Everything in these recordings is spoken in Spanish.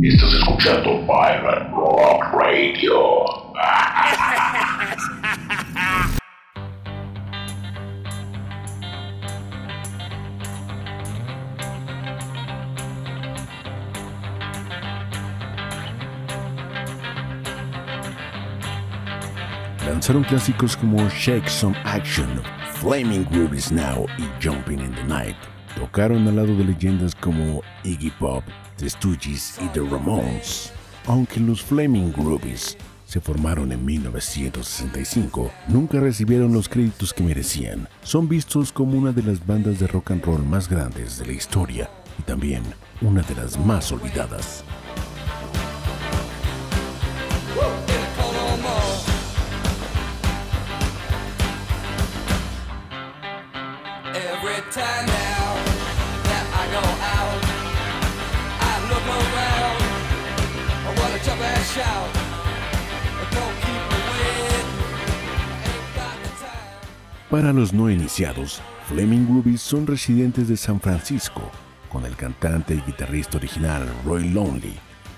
Estás escuchando Pirate Rock Radio. Lanzaron clásicos como Shake Some Action, Flaming Groovies Now y Jumping in the Night. Tocaron al lado de leyendas como Iggy Pop, The Stooges y The Ramones. Aunque los Flaming Groovies se formaron en 1965, nunca recibieron los créditos que merecían. Son vistos como una de las bandas de rock and roll más grandes de la historia y también una de las más olvidadas. Para los no iniciados, Fleming Groovies son residentes de San Francisco. Con el cantante y guitarrista original Roy Lonely,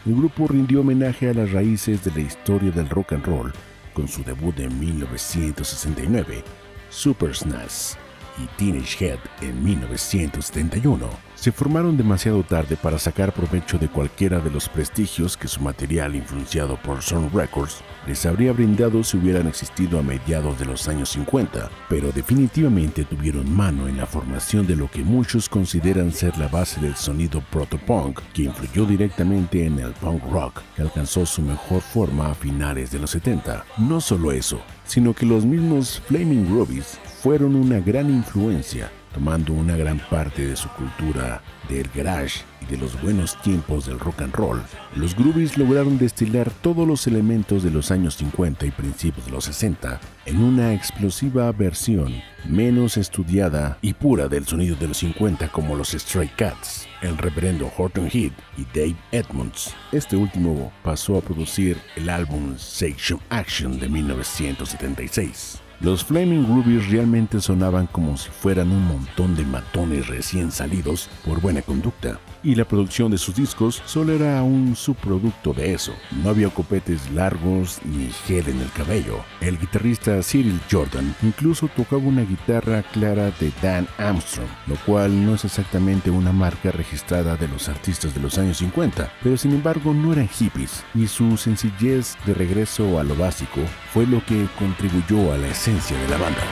el grupo rindió homenaje a las raíces de la historia del rock and roll con su debut en 1969, Super Snaz y Teenage Head en 1971, se formaron demasiado tarde para sacar provecho de cualquiera de los prestigios que su material influenciado por Sun Records les habría brindado si hubieran existido a mediados de los años 50, pero definitivamente tuvieron mano en la formación de lo que muchos consideran ser la base del sonido proto-punk, que influyó directamente en el punk rock, que alcanzó su mejor forma a finales de los 70. No solo eso, sino que los mismos Flaming Groovies fueron una gran influencia, tomando una gran parte de su cultura del garage y de los buenos tiempos del rock and roll, los Groovies lograron destilar todos los elementos de los años 50 y principios de los 60 en una explosiva versión menos estudiada y pura del sonido de los 50 como los Stray Cats, el reverendo Horton Heat y Dave Edmonds. Este último pasó a producir el álbum Section Action de 1976. Los Flaming Rubies realmente sonaban como si fueran un montón de matones recién salidos por buena conducta, y la producción de sus discos solo era un subproducto de eso. No había copetes largos ni gel en el cabello. El guitarrista Cyril Jordan incluso tocaba una guitarra clara de Dan Armstrong, lo cual no es exactamente una marca registrada de los artistas de los años 50, pero sin embargo no eran hippies, y su sencillez de regreso a lo básico fue lo que contribuyó a la escena de la banda.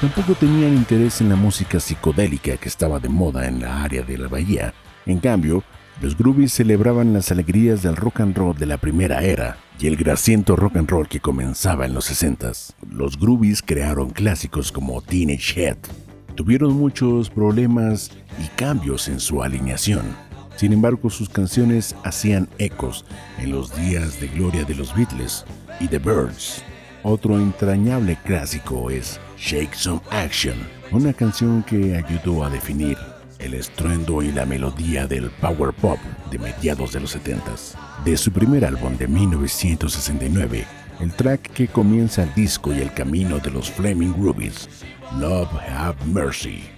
Tampoco tenían interés en la música psicodélica que estaba de moda en la área de la bahía. En cambio, los Groovies celebraban las alegrías del rock and roll de la primera era y el grasiento rock and roll que comenzaba en los 60 Los Groovies crearon clásicos como Teenage Head. Tuvieron muchos problemas y cambios en su alineación. Sin embargo, sus canciones hacían ecos en los días de gloria de los Beatles y The Birds. Otro entrañable clásico es Shake Some Action, una canción que ayudó a definir el estruendo y la melodía del power pop de mediados de los 70 De su primer álbum de 1969, el track que comienza el disco y el camino de los Flaming Rubies, Love Have Mercy.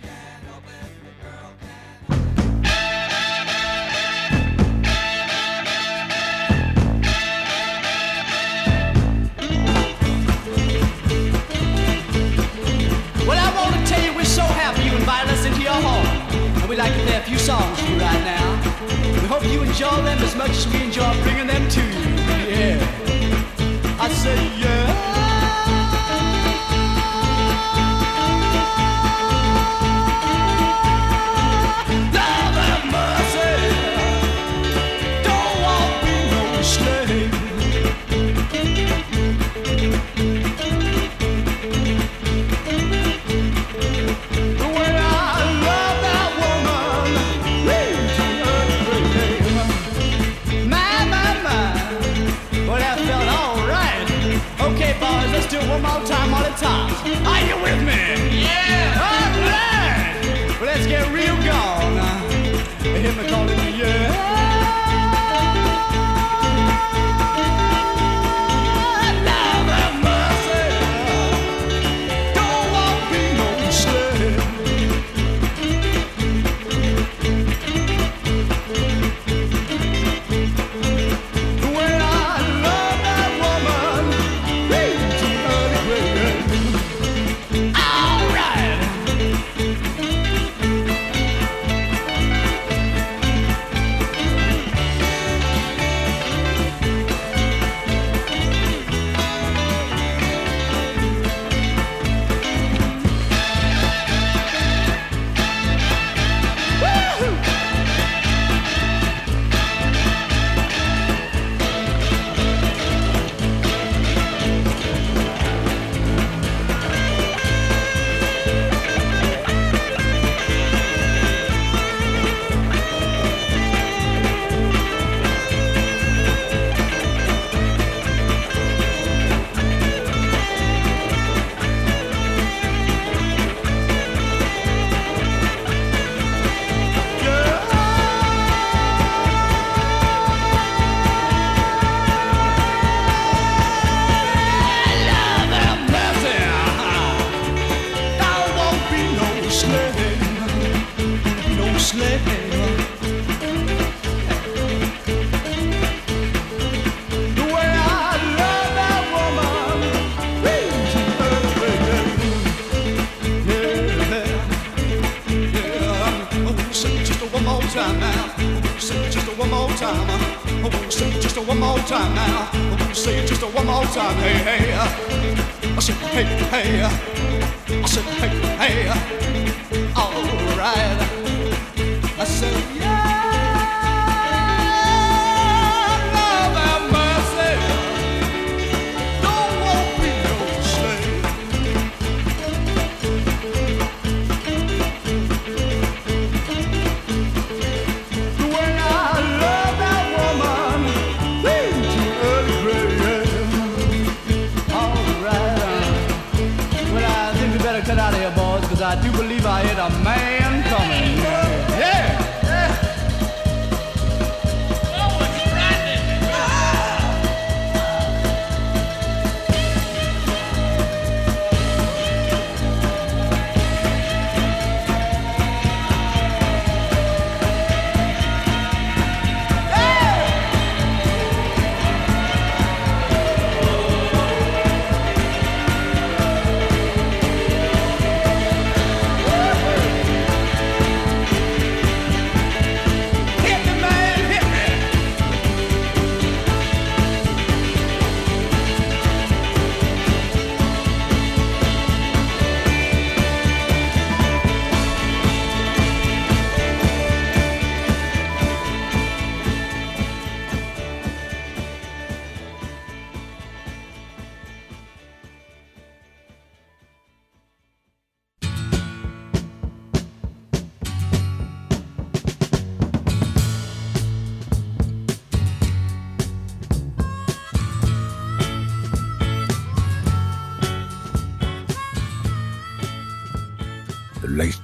Songs for you right now. We hope you enjoy them as much as we enjoy bringing them to you. Yeah. I say yeah.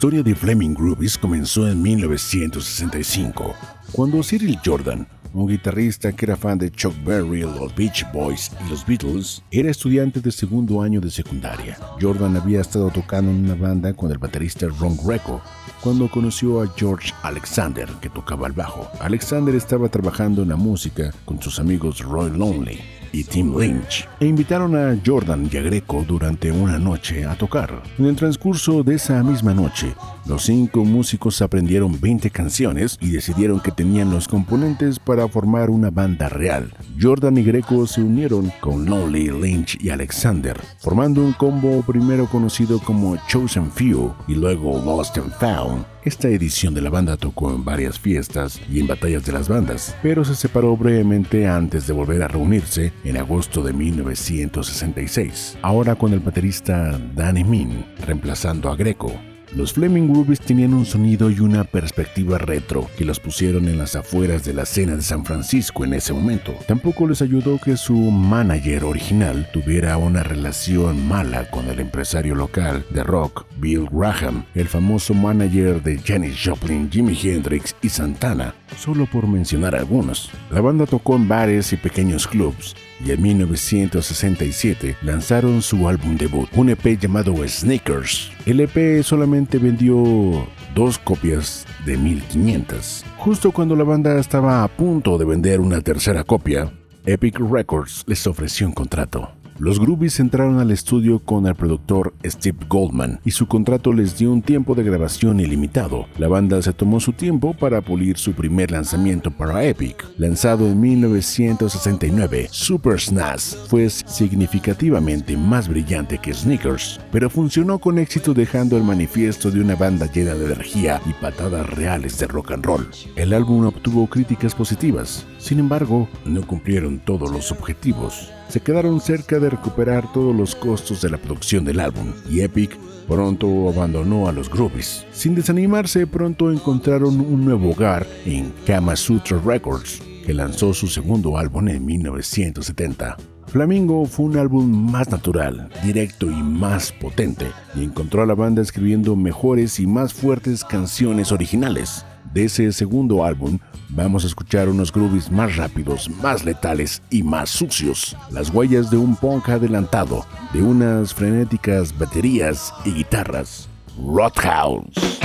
Historia de Fleming Groovies comenzó en 1965, cuando Cyril Jordan, un guitarrista que era fan de Chuck Berry, los Beach Boys y los Beatles, era estudiante de segundo año de secundaria. Jordan había estado tocando en una banda con el baterista Ron Greco cuando conoció a George Alexander, que tocaba el bajo. Alexander estaba trabajando en la música con sus amigos Roy Lonely y Tim Lynch, e invitaron a Jordan y a Greco durante una noche a tocar. En el transcurso de esa misma noche, los cinco músicos aprendieron 20 canciones y decidieron que tenían los componentes para formar una banda real. Jordan y Greco se unieron con Lonely, Lynch y Alexander, formando un combo primero conocido como Chosen Few y luego Lost and Found. Esta edición de la banda tocó en varias fiestas y en batallas de las bandas, pero se separó brevemente antes de volver a reunirse en agosto de 1966, ahora con el baterista Danny Min reemplazando a Greco. Los Fleming Groovies tenían un sonido y una perspectiva retro que los pusieron en las afueras de la escena de San Francisco en ese momento. Tampoco les ayudó que su manager original tuviera una relación mala con el empresario local de rock, Bill Graham, el famoso manager de Janis Joplin, Jimi Hendrix y Santana, solo por mencionar algunos. La banda tocó en bares y pequeños clubs y en 1967 lanzaron su álbum debut, un EP llamado Sneakers. El EP solamente vendió dos copias de 1500. Justo cuando la banda estaba a punto de vender una tercera copia, Epic Records les ofreció un contrato. Los Groovies entraron al estudio con el productor Steve Goldman y su contrato les dio un tiempo de grabación ilimitado. La banda se tomó su tiempo para pulir su primer lanzamiento para Epic. Lanzado en 1969, Super SNAS fue significativamente más brillante que Sneakers, pero funcionó con éxito dejando el manifiesto de una banda llena de energía y patadas reales de rock and roll. El álbum obtuvo críticas positivas, sin embargo, no cumplieron todos los objetivos se quedaron cerca de recuperar todos los costos de la producción del álbum y Epic pronto abandonó a los Groovies. Sin desanimarse, pronto encontraron un nuevo hogar en Kama Sutra Records, que lanzó su segundo álbum en 1970. Flamingo fue un álbum más natural, directo y más potente, y encontró a la banda escribiendo mejores y más fuertes canciones originales. De ese segundo álbum vamos a escuchar unos groovies más rápidos, más letales y más sucios. Las huellas de un punk adelantado, de unas frenéticas baterías y guitarras. Roadhouse.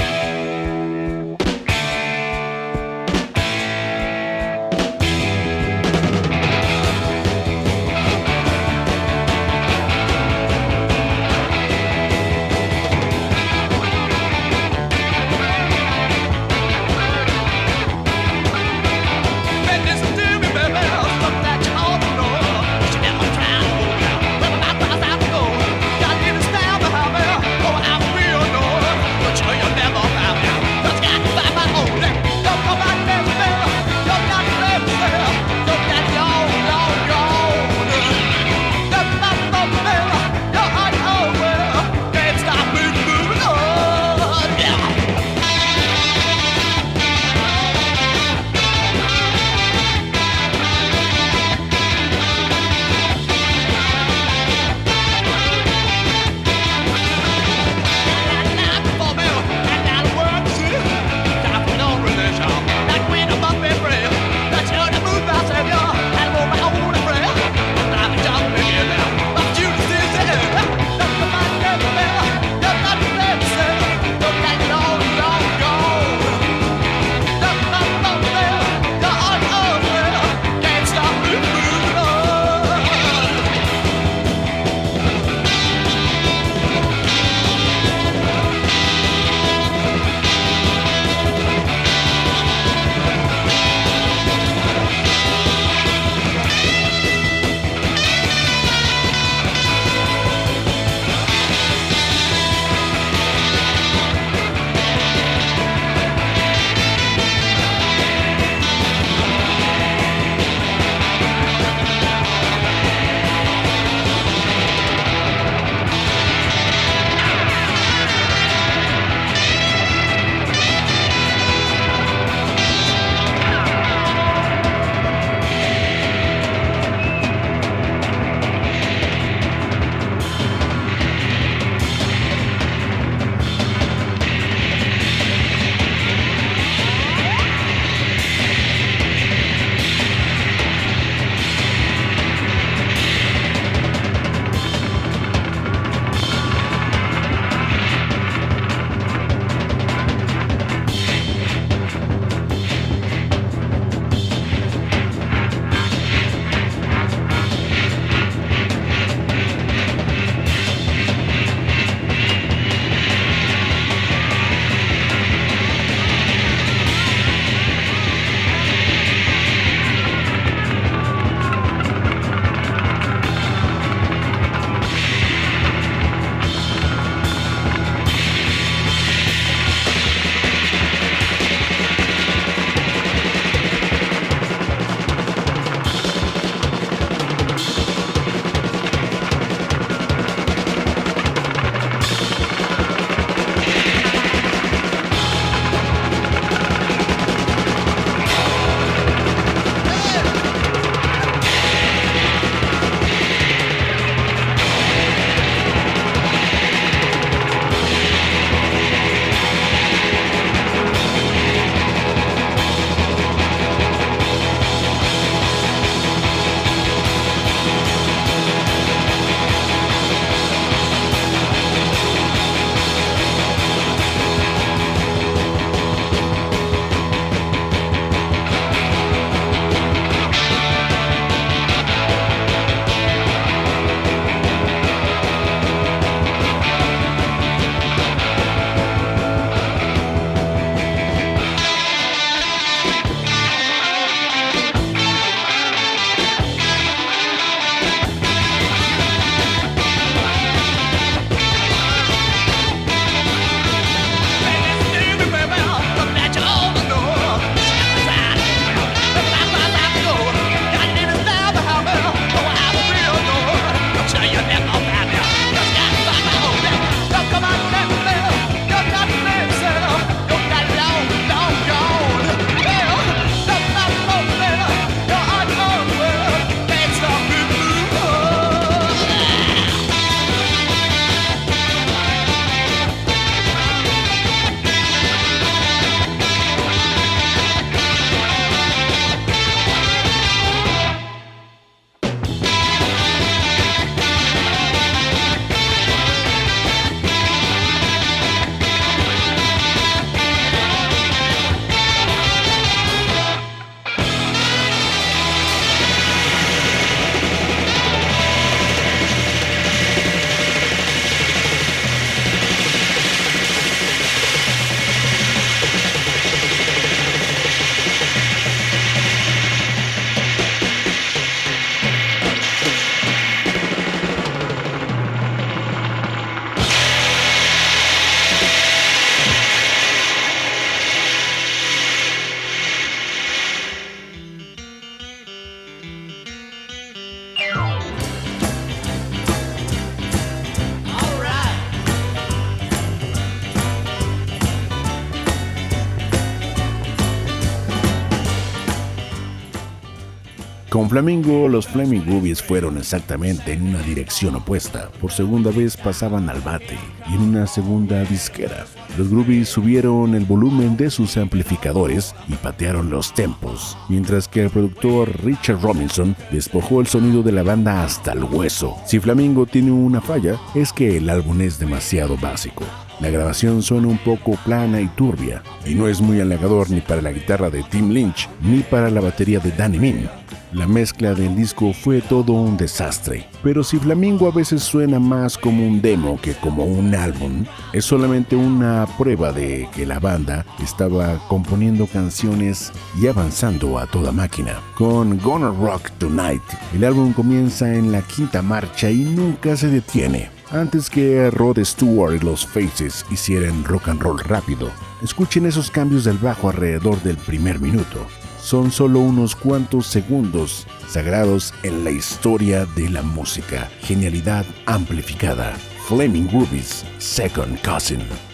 Flamingo, los Flaming Rubies fueron exactamente en una dirección opuesta. Por segunda vez pasaban al bate y en una segunda disquera. Los Groovies subieron el volumen de sus amplificadores y patearon los tempos, mientras que el productor Richard Robinson despojó el sonido de la banda hasta el hueso. Si Flamingo tiene una falla, es que el álbum es demasiado básico. La grabación suena un poco plana y turbia, y no es muy halagador ni para la guitarra de Tim Lynch ni para la batería de Danny Min. La mezcla del disco fue todo un desastre, pero si Flamingo a veces suena más como un demo que como un álbum, es solamente una prueba de que la banda estaba componiendo canciones y avanzando a toda máquina. Con Gonna Rock Tonight, el álbum comienza en la quinta marcha y nunca se detiene. Antes que Rod Stewart y los Faces hicieran rock and roll rápido, escuchen esos cambios del bajo alrededor del primer minuto son solo unos cuantos segundos sagrados en la historia de la música. Genialidad amplificada. Flaming Rubies, Second Cousin.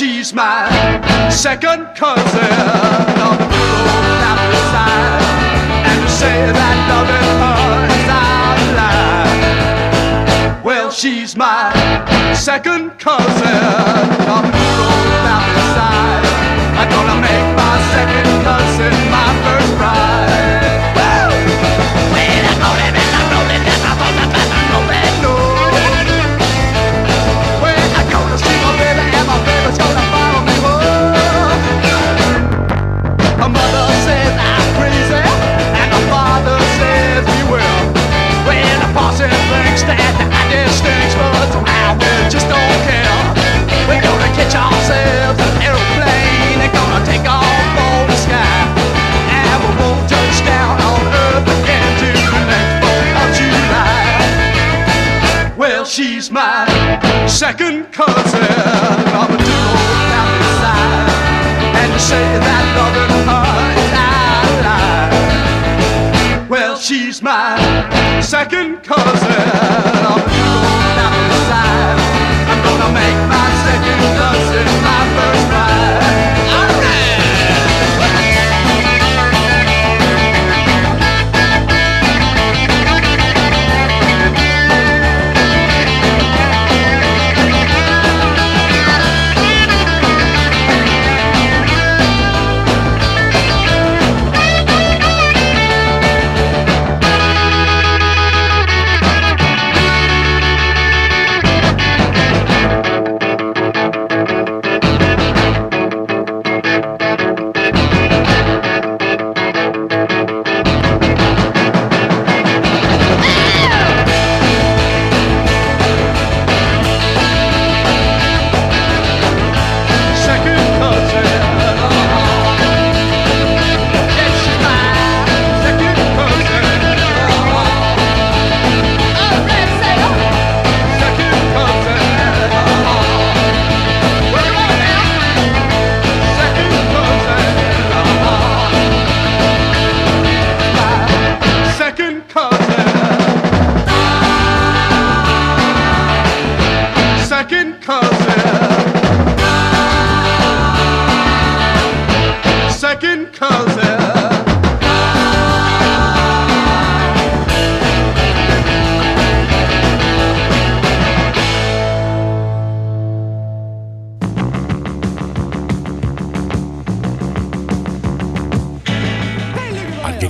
She's my second cousin old apple side, and to say that loving her is out of line. Well she's my second cousin old family side. I'm gonna make my second cousin my first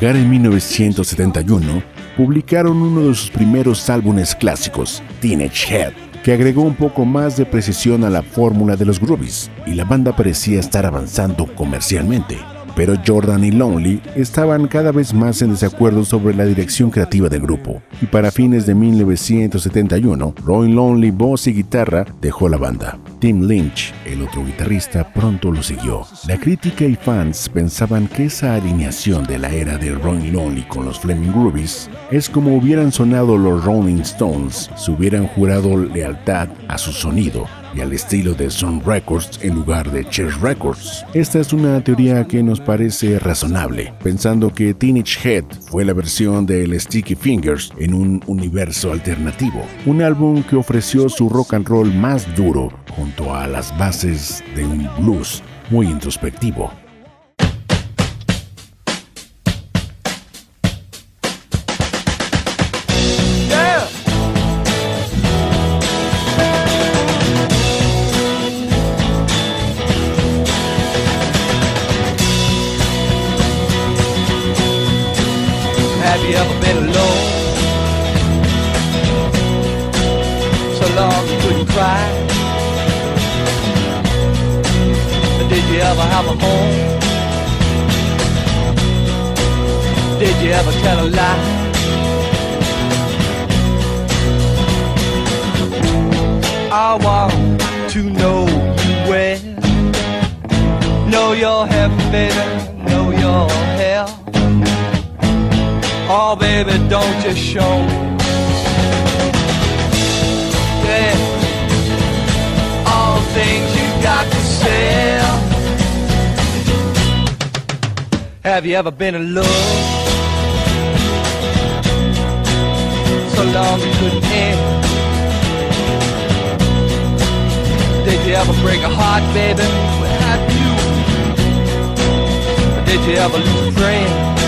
en 1971, publicaron uno de sus primeros álbumes clásicos, Teenage Head, que agregó un poco más de precisión a la fórmula de los groovies, y la banda parecía estar avanzando comercialmente. Pero Jordan y Lonely estaban cada vez más en desacuerdo sobre la dirección creativa del grupo, y para fines de 1971, Roy Lonely, voz y guitarra, dejó la banda. Tim Lynch, el otro guitarrista, pronto lo siguió. La crítica y fans pensaban que esa alineación de la era de Roy Lonely con los Fleming Groovies es como hubieran sonado los Rolling Stones si hubieran jurado lealtad a su sonido y al estilo de Sun Records en lugar de Chess Records. Esta es una teoría que nos parece razonable, pensando que Teenage Head fue la versión del Sticky Fingers en un universo alternativo, un álbum que ofreció su rock and roll más duro junto a las bases de un blues muy introspectivo. you ever been alone? So long you couldn't cry. Did you ever have a home? Did you ever tell a lie? I want to know you well. Know your heaven, baby baby, don't you show me. Yeah, all things you got to sell. Have you ever been in love? So long it couldn't end. Did you ever break a heart, baby? What I you? Or did you ever lose a friend?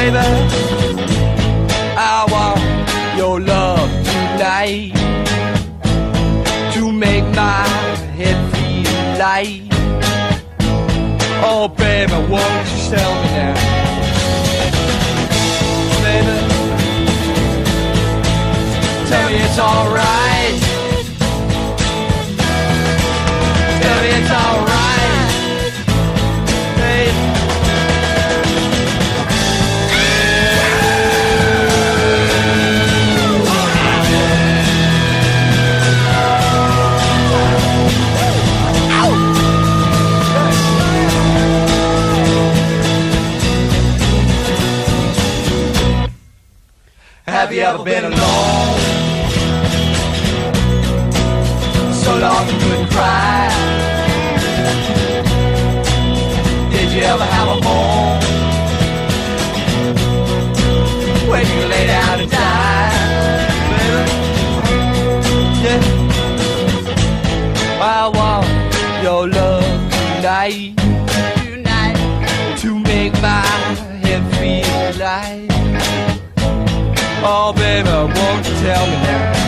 Baby, I want your love tonight to make my head feel light. Oh, baby, won't you tell me now? Baby, tell me it's alright. Ever been alone? So long you couldn't cry. Did you ever have a home? Where you lay down and die, baby? Yeah. I want your love tonight, baby, won't you tell me now?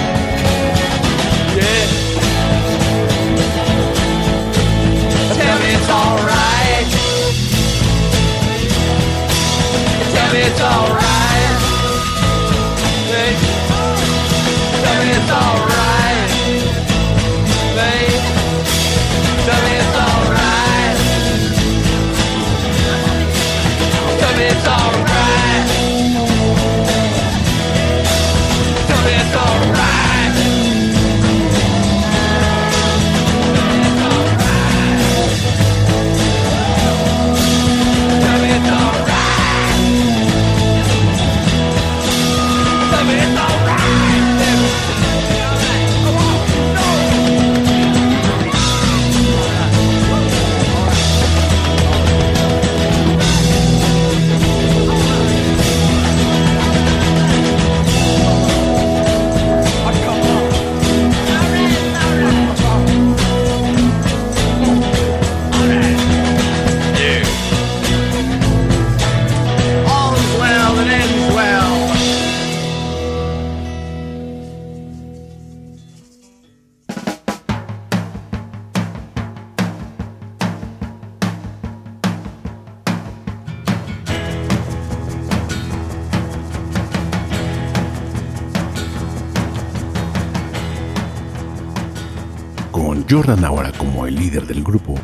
Jordan ahora como el líder del grupo,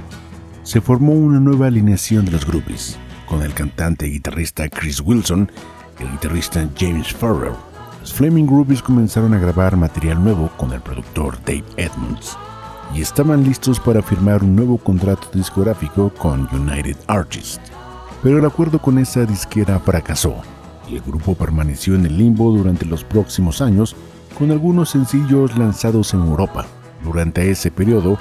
se formó una nueva alineación de los Groupies, con el cantante y guitarrista Chris Wilson y el guitarrista James Farrell. Los Flaming Groupies comenzaron a grabar material nuevo con el productor Dave Edmonds y estaban listos para firmar un nuevo contrato discográfico con United Artists. Pero el acuerdo con esa disquera fracasó y el grupo permaneció en el limbo durante los próximos años con algunos sencillos lanzados en Europa. Durante ese periodo,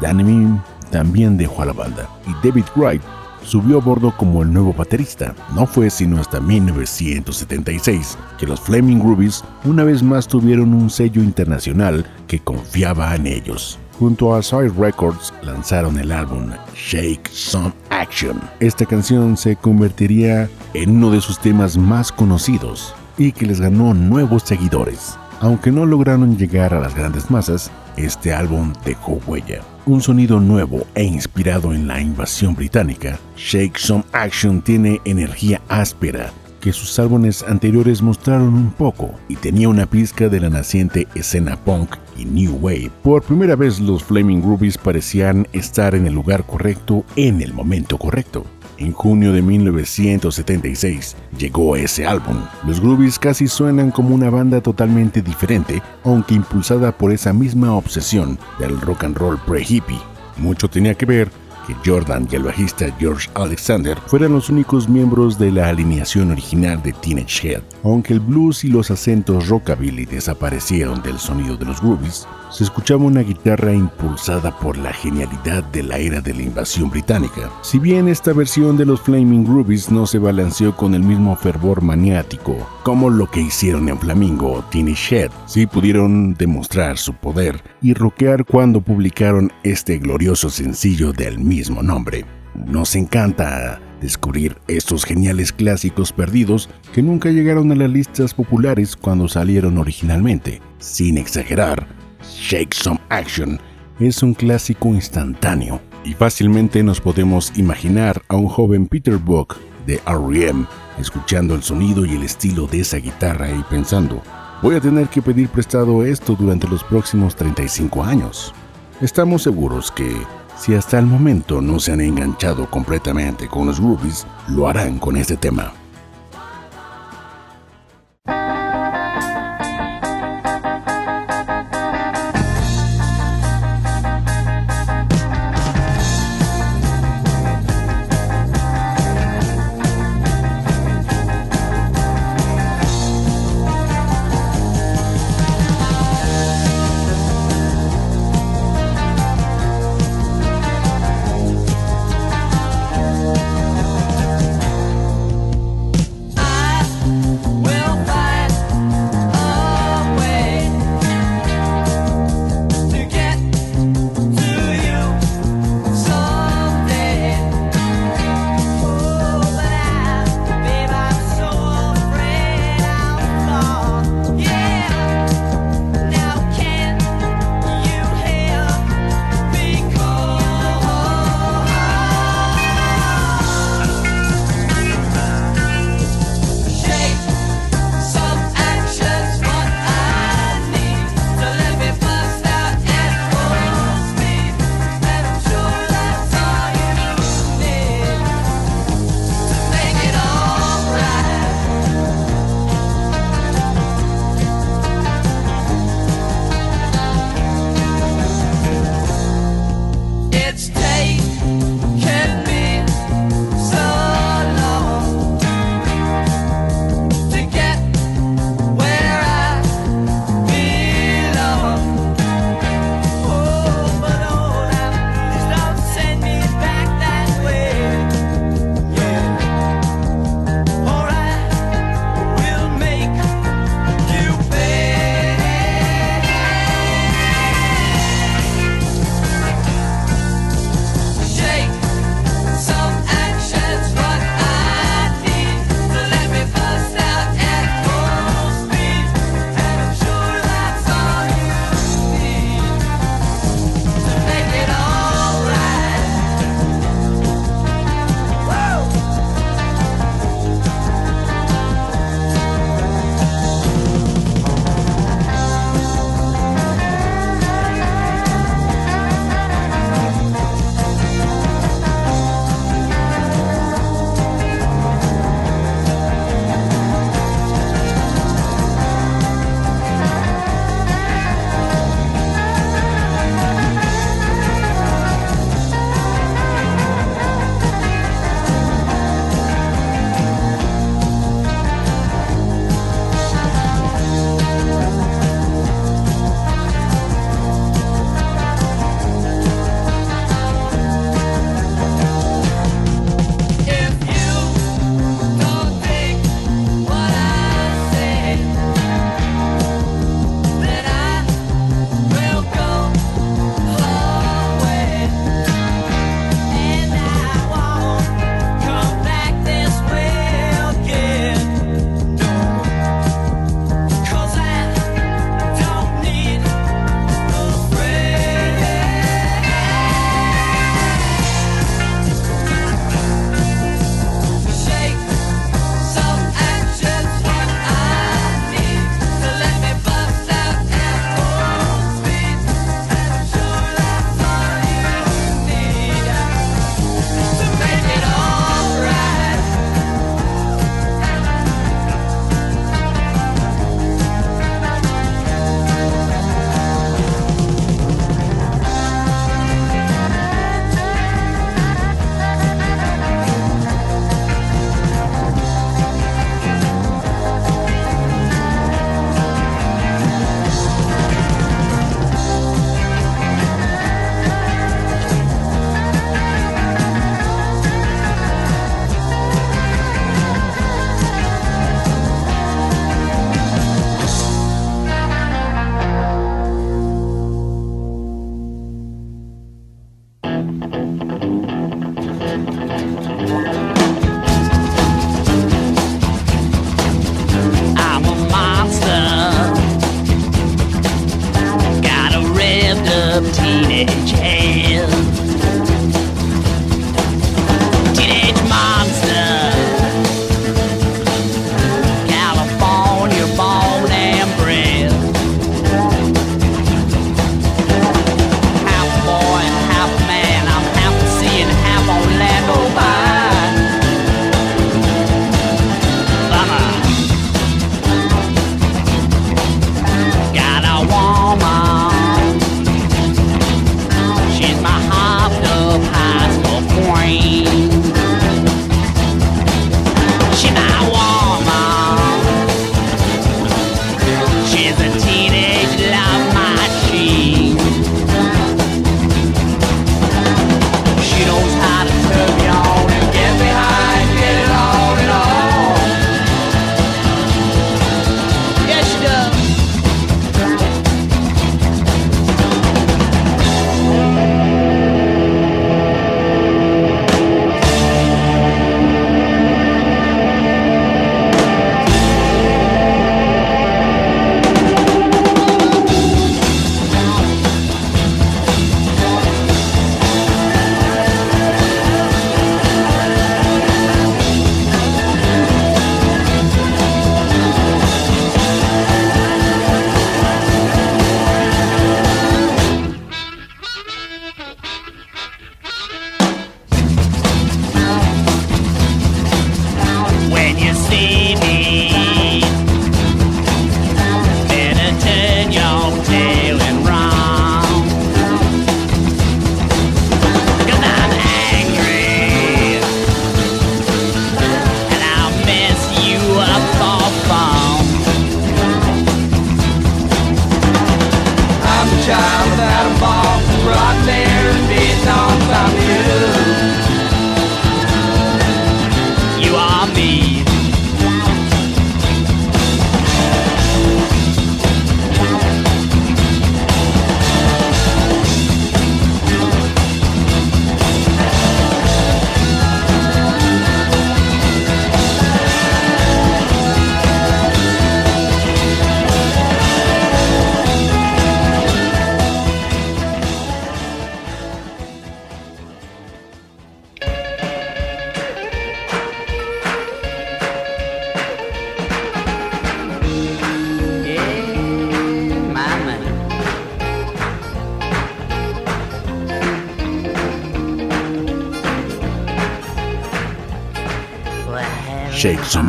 Danny también dejó a la banda y David Wright subió a bordo como el nuevo baterista. No fue sino hasta 1976 que los Flaming Groovies una vez más tuvieron un sello internacional que confiaba en ellos. Junto a Side Records lanzaron el álbum Shake Some Action. Esta canción se convertiría en uno de sus temas más conocidos y que les ganó nuevos seguidores. Aunque no lograron llegar a las grandes masas, este álbum dejó huella. Un sonido nuevo e inspirado en la invasión británica, Shake Some Action tiene energía áspera que sus álbumes anteriores mostraron un poco y tenía una pizca de la naciente escena punk y new wave. Por primera vez los Flaming Rubies parecían estar en el lugar correcto en el momento correcto. En junio de 1976 llegó ese álbum. Los Groovies casi suenan como una banda totalmente diferente, aunque impulsada por esa misma obsesión del rock and roll pre-hippie. Mucho tenía que ver que Jordan y el bajista George Alexander fueran los únicos miembros de la alineación original de Teenage Head. Aunque el blues y los acentos rockabilly desaparecieron del sonido de los groovies, se escuchaba una guitarra impulsada por la genialidad de la era de la invasión británica. Si bien esta versión de los Flaming Groovies no se balanceó con el mismo fervor maniático como lo que hicieron en Flamingo o Teenage Head, sí pudieron demostrar su poder y rockear cuando publicaron este glorioso sencillo del mismo nombre. Nos encanta descubrir estos geniales clásicos perdidos que nunca llegaron a las listas populares cuando salieron originalmente. Sin exagerar, Shake Some Action es un clásico instantáneo y fácilmente nos podemos imaginar a un joven Peter Buck de R.E.M. escuchando el sonido y el estilo de esa guitarra y pensando, voy a tener que pedir prestado esto durante los próximos 35 años. Estamos seguros que si hasta el momento no se han enganchado completamente con los Rubies, lo harán con este tema.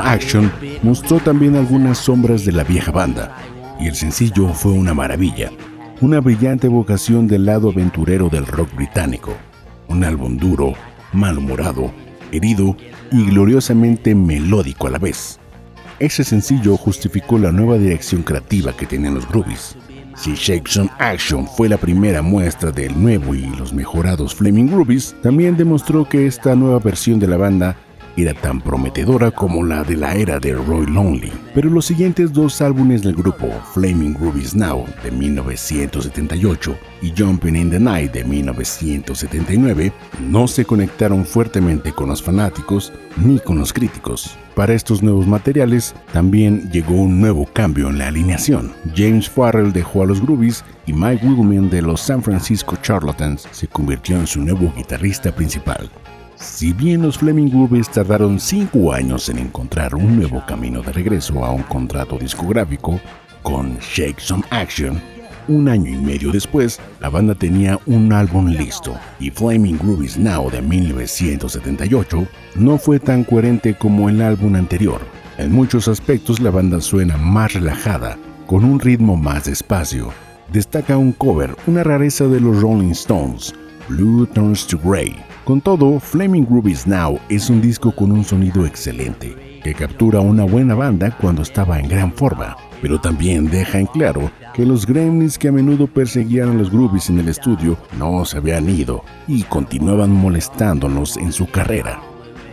Action mostró también algunas sombras de la vieja banda, y el sencillo fue una maravilla, una brillante evocación del lado aventurero del rock británico, un álbum duro, malhumorado, herido y gloriosamente melódico a la vez. Ese sencillo justificó la nueva dirección creativa que tenían los Groovies. Si Shake Some Action fue la primera muestra del nuevo y los mejorados Flaming Groovies, también demostró que esta nueva versión de la banda era tan prometedora como la de la era de Roy Lonely. Pero los siguientes dos álbumes del grupo, Flaming Groovies Now de 1978 y Jumping in the Night de 1979, no se conectaron fuertemente con los fanáticos ni con los críticos. Para estos nuevos materiales también llegó un nuevo cambio en la alineación. James Farrell dejó a los Groovies y Mike Wiggleman de los San Francisco Charlatans se convirtió en su nuevo guitarrista principal. Si bien los Fleming Groovies tardaron 5 años en encontrar un nuevo camino de regreso a un contrato discográfico, con Shake Some Action, un año y medio después, la banda tenía un álbum listo, y Flaming Groovies Now de 1978 no fue tan coherente como el álbum anterior. En muchos aspectos la banda suena más relajada, con un ritmo más despacio. Destaca un cover, una rareza de los Rolling Stones, Blue Turns to Grey. Con todo, Flaming Groovies Now es un disco con un sonido excelente, que captura una buena banda cuando estaba en gran forma, pero también deja en claro que los gremlins que a menudo perseguían a los Groovies en el estudio no se habían ido y continuaban molestándonos en su carrera.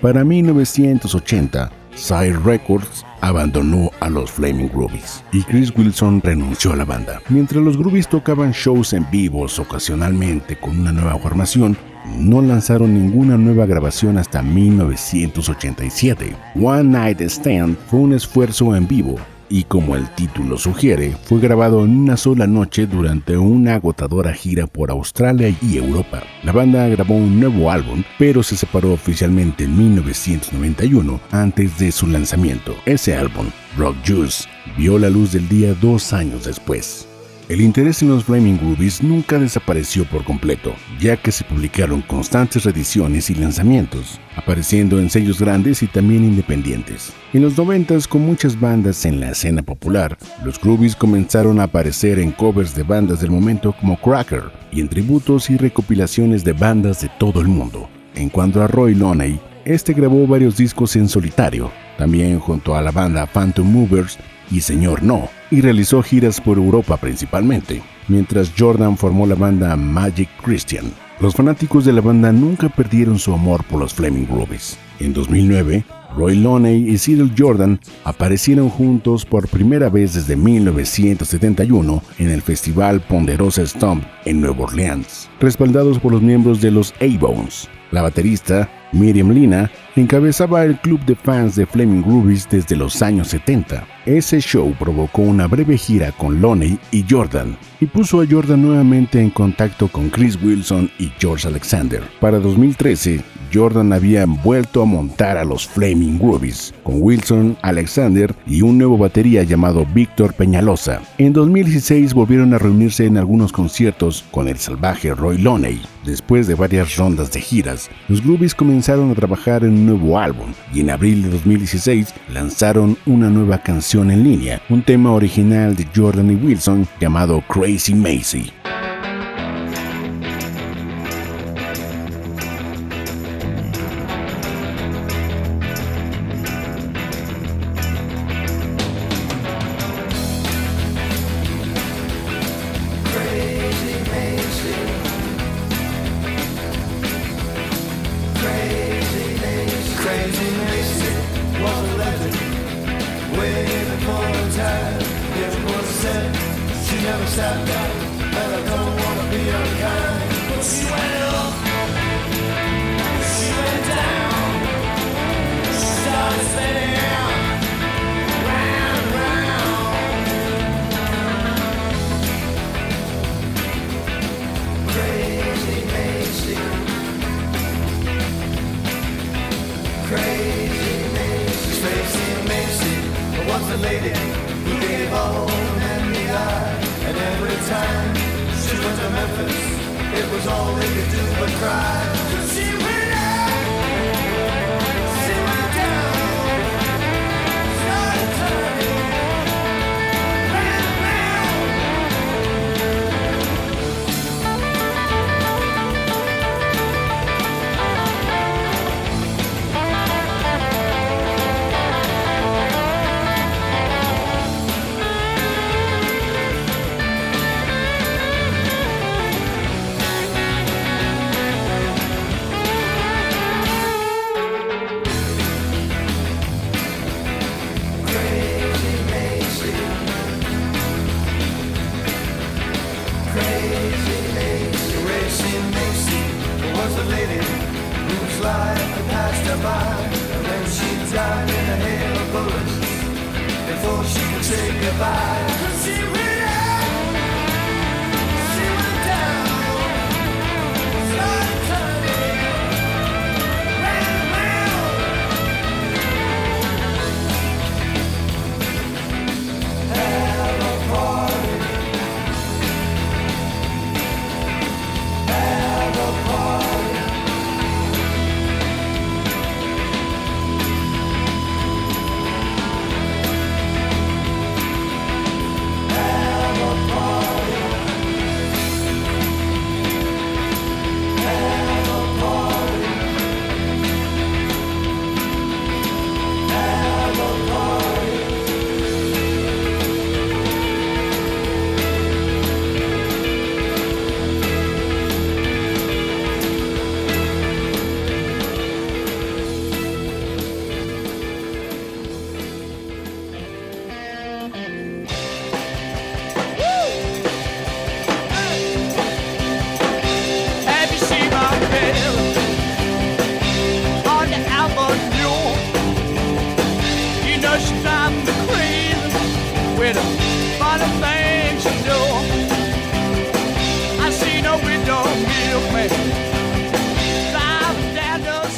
Para 1980, Sire Records abandonó a los Flaming Groovies y Chris Wilson renunció a la banda. Mientras los Groovies tocaban shows en vivos ocasionalmente con una nueva formación, no lanzaron ninguna nueva grabación hasta 1987. One Night Stand fue un esfuerzo en vivo y como el título sugiere, fue grabado en una sola noche durante una agotadora gira por Australia y Europa. La banda grabó un nuevo álbum, pero se separó oficialmente en 1991 antes de su lanzamiento. Ese álbum, Rock Juice, vio la luz del día dos años después. El interés en los Flaming Groovies nunca desapareció por completo, ya que se publicaron constantes reediciones y lanzamientos, apareciendo en sellos grandes y también independientes. En los 90 con muchas bandas en la escena popular, los Groovies comenzaron a aparecer en covers de bandas del momento como Cracker y en tributos y recopilaciones de bandas de todo el mundo. En cuanto a Roy Loney, este grabó varios discos en solitario, también junto a la banda Phantom Movers y Señor No, y realizó giras por Europa principalmente, mientras Jordan formó la banda Magic Christian. Los fanáticos de la banda nunca perdieron su amor por los Flaming Groovies. En 2009, Roy Loney y Cyril Jordan aparecieron juntos por primera vez desde 1971 en el festival Ponderosa Stomp en Nueva Orleans, respaldados por los miembros de los A-Bones. La baterista, Miriam Lina, encabezaba el club de fans de Flaming Groovies desde los años 70. Ese show provocó una breve gira con Loney y Jordan y puso a Jordan nuevamente en contacto con Chris Wilson y George Alexander. Para 2013, Jordan había vuelto a montar a los Flaming Groovies, con Wilson, Alexander y un nuevo batería llamado Víctor Peñalosa. En 2016 volvieron a reunirse en algunos conciertos con el salvaje Roy Loney. Después de varias rondas de giras, los Groovies comenzaron a trabajar en un nuevo álbum y en abril de 2016 lanzaron una nueva canción en línea, un tema original de Jordan y Wilson llamado Crazy Macy.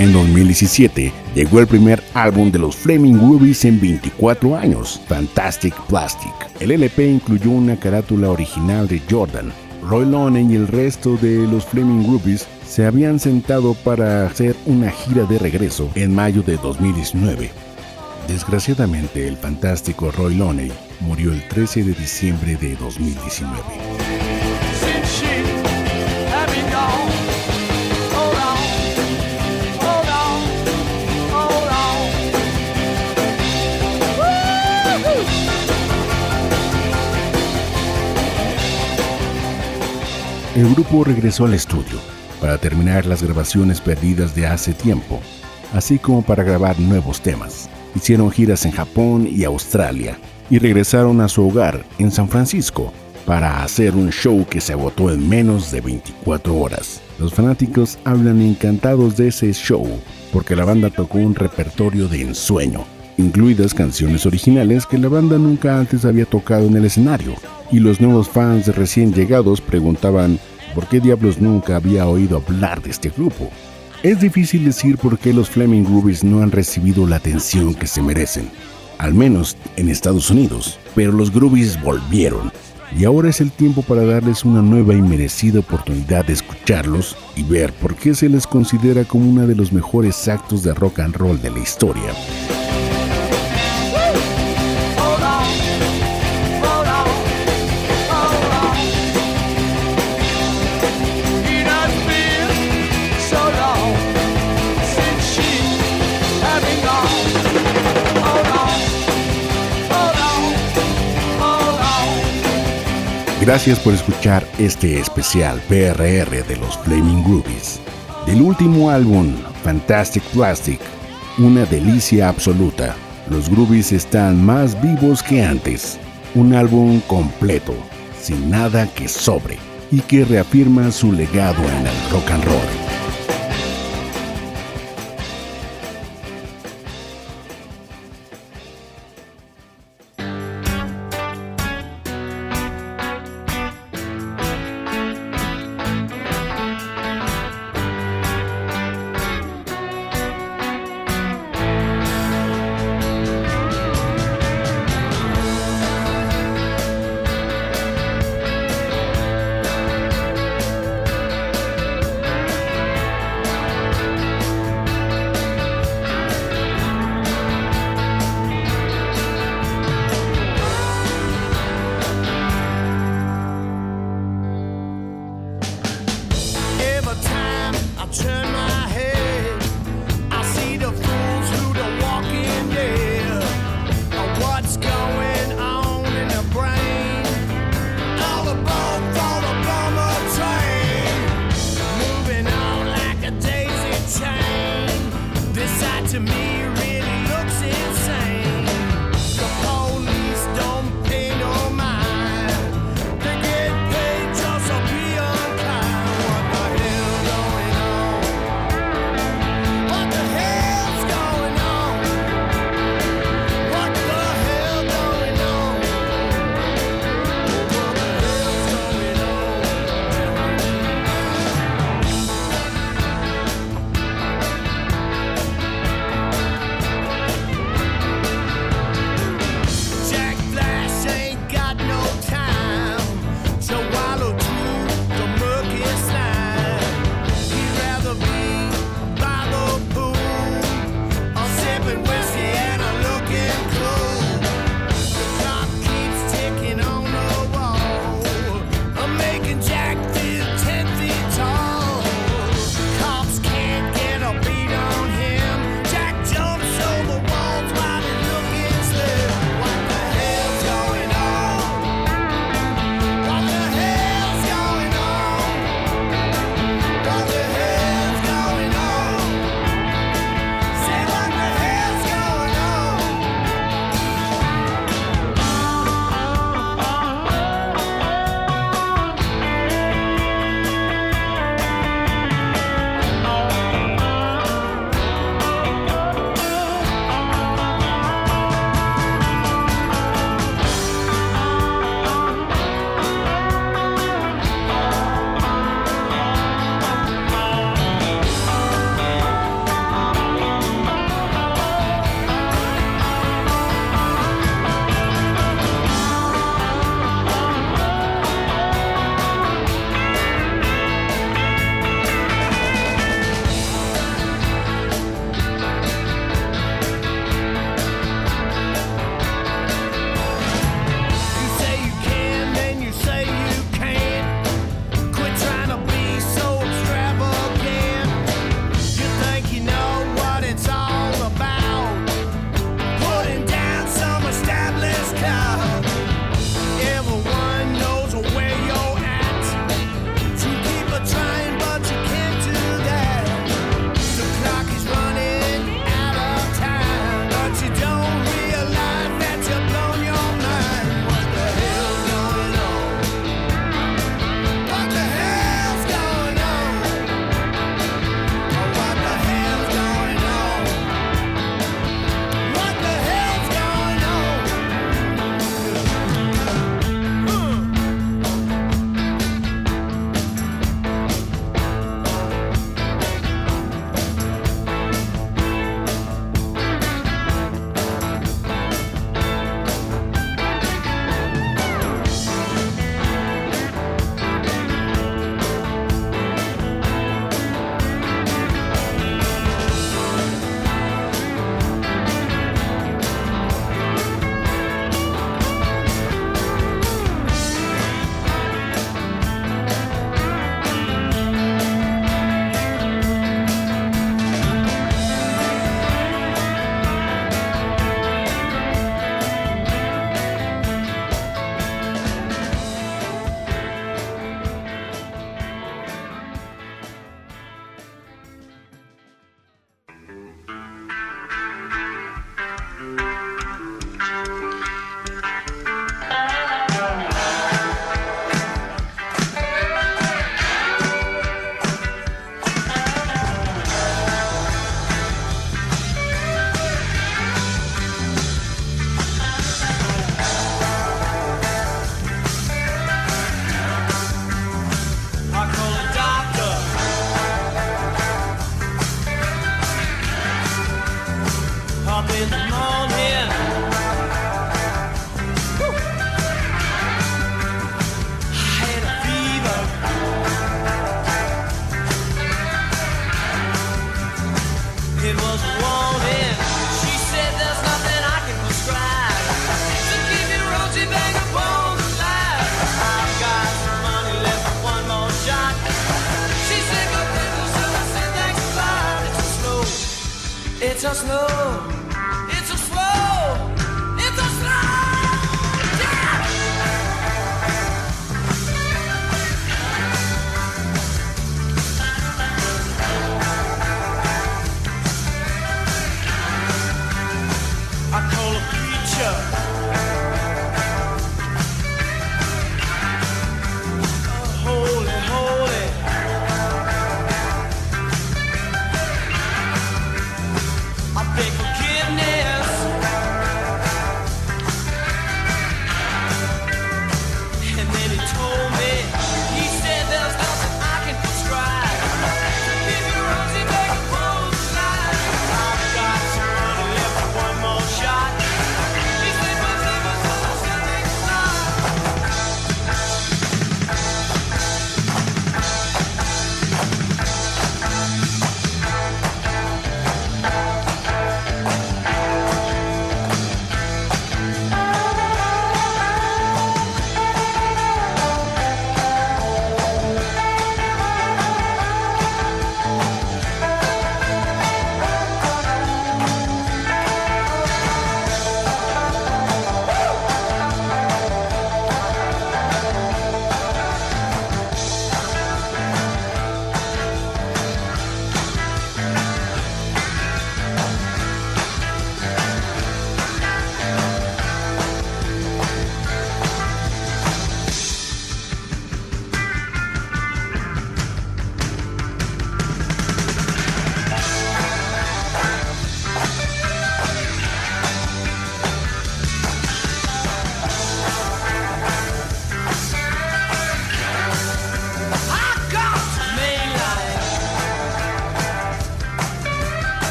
En 2017 llegó el primer álbum de los Flaming Groovies en 24 años, Fantastic Plastic. El LP incluyó una carátula original de Jordan. Roy Loney y el resto de los Flaming Groovies se habían sentado para hacer una gira de regreso en mayo de 2019. Desgraciadamente, el fantástico Roy Loney murió el 13 de diciembre de 2019. El grupo regresó al estudio para terminar las grabaciones perdidas de hace tiempo, así como para grabar nuevos temas. Hicieron giras en Japón y Australia y regresaron a su hogar en San Francisco para hacer un show que se agotó en menos de 24 horas. Los fanáticos hablan encantados de ese show porque la banda tocó un repertorio de ensueño, incluidas canciones originales que la banda nunca antes había tocado en el escenario, y los nuevos fans recién llegados preguntaban por qué diablos nunca había oído hablar de este grupo. Es difícil decir por qué los Fleming Groovies no han recibido la atención que se merecen, al menos en Estados Unidos, pero los Groovies volvieron y ahora es el tiempo para darles una nueva y merecida oportunidad de escucharlos y ver por qué se les considera como uno de los mejores actos de rock and roll de la historia. Gracias por escuchar este especial PRR de los Flaming Groovies. Del último álbum, Fantastic Plastic, una delicia absoluta. Los Groovies están más vivos que antes. Un álbum completo, sin nada que sobre, y que reafirma su legado en el rock and roll.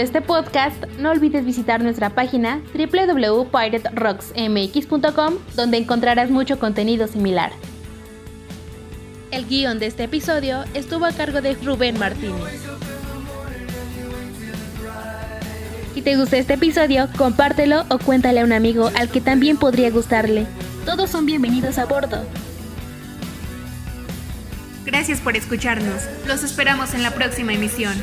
este podcast, no olvides visitar nuestra página www.piraterocksmx.com donde encontrarás mucho contenido similar. El guion de este episodio estuvo a cargo de Rubén Martínez. Si te gustó este episodio, compártelo o cuéntale a un amigo al que también podría gustarle. Todos son bienvenidos a bordo. Gracias por escucharnos. Los esperamos en la próxima emisión.